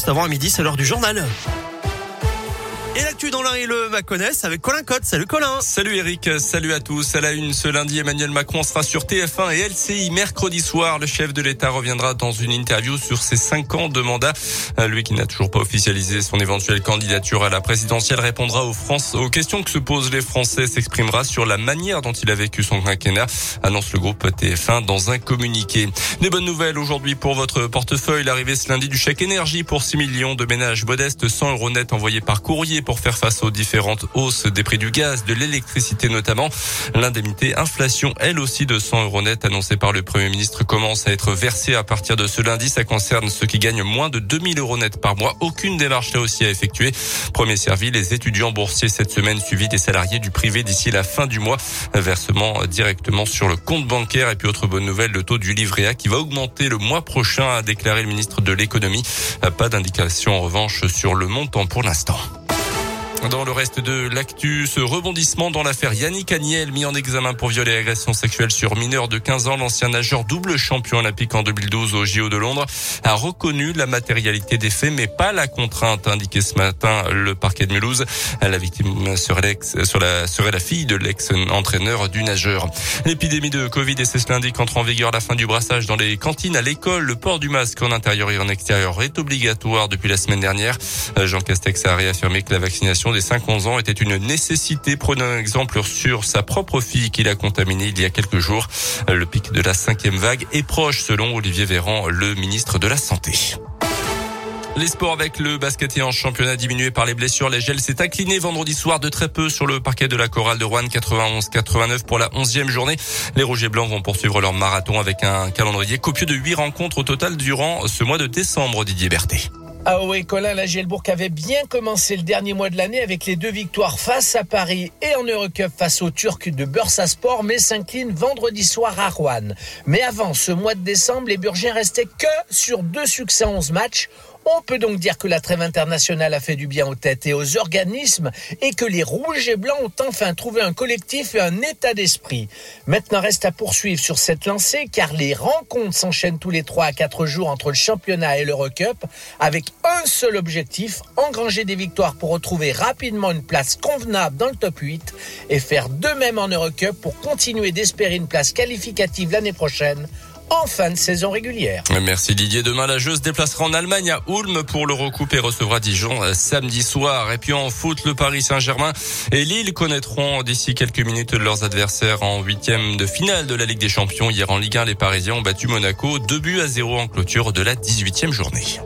Juste avant à midi, c'est l'heure du journal. Et l'actu dans l'un et le Maconnais avec Colin Cotte. Salut Colin. Salut Eric, salut à tous. À la une, ce lundi, Emmanuel Macron sera sur TF1 et LCI. Mercredi soir, le chef de l'État reviendra dans une interview sur ses cinq ans de mandat. Lui qui n'a toujours pas officialisé son éventuelle candidature à la présidentielle répondra aux questions que se posent les Français, s'exprimera sur la manière dont il a vécu son quinquennat, annonce le groupe TF1 dans un communiqué. Des bonnes nouvelles aujourd'hui pour votre portefeuille. L'arrivée ce lundi du chèque énergie pour 6 millions de ménages modestes, 100 euros net envoyés par courrier pour faire face aux différentes hausses des prix du gaz, de l'électricité notamment. L'indemnité inflation, elle aussi de 100 euros net annoncée par le Premier ministre, commence à être versée à partir de ce lundi. Ça concerne ceux qui gagnent moins de 2000 euros net par mois. Aucune démarche là aussi à effectuer. Premier servi, les étudiants boursiers cette semaine suivi des salariés du privé d'ici la fin du mois. Versement directement sur le compte bancaire. Et puis autre bonne nouvelle, le taux du livret A qui va augmenter le mois prochain, a déclaré le ministre de l'économie. Pas d'indication en revanche sur le montant pour l'instant. Dans le reste de l'actu, ce rebondissement dans l'affaire Yannick Agnel, mis en examen pour viol et agression sexuelle sur mineur de 15 ans, l'ancien nageur double champion olympique en 2012 au JO de Londres, a reconnu la matérialité des faits, mais pas la contrainte, a indiqué ce matin le parquet de Mulhouse. La victime serait, l'ex, la, serait la fille de l'ex-entraîneur du nageur. L'épidémie de Covid et c'est ce lundi qu'entre en vigueur la fin du brassage dans les cantines, à l'école. Le port du masque en intérieur et en extérieur est obligatoire depuis la semaine dernière. Jean Castex a réaffirmé que la vaccination des 5-11 ans était une nécessité. Prenons un exemple sur sa propre fille qu'il a contaminée il y a quelques jours. Le pic de la cinquième vague est proche selon Olivier Véran, le ministre de la Santé. Les sports avec le basket en championnat diminué par les blessures. Les gels s'est incliné vendredi soir de très peu sur le parquet de la chorale de Rouen 91-89 pour la 11e journée. Les Rouges et Blancs vont poursuivre leur marathon avec un calendrier copieux de 8 rencontres au total durant ce mois de décembre, Didier Berthet. Oui, Colin, la Gielbourg avait bien commencé le dernier mois de l'année avec les deux victoires face à Paris et en Eurocup face aux Turcs de Bursaspor, mais s'incline vendredi soir à Rouen. Mais avant ce mois de décembre, les Burgiens restaient que sur deux succès en 11 matchs. On peut donc dire que la trêve internationale a fait du bien aux têtes et aux organismes et que les rouges et blancs ont enfin trouvé un collectif et un état d'esprit. Maintenant reste à poursuivre sur cette lancée car les rencontres s'enchaînent tous les 3 à 4 jours entre le championnat et l'Eurocup avec un seul objectif, engranger des victoires pour retrouver rapidement une place convenable dans le top 8 et faire de même en Eurocup pour continuer d'espérer une place qualificative l'année prochaine en fin de saison régulière. Merci Didier. Demain, la jeu se déplacera en Allemagne à Ulm pour le recoupe et recevra Dijon euh, samedi soir. Et puis en foot, le Paris Saint-Germain et Lille connaîtront d'ici quelques minutes leurs adversaires en huitième de finale de la Ligue des Champions. Hier en Ligue 1, les Parisiens ont battu Monaco 2 buts à 0 en clôture de la 18e journée.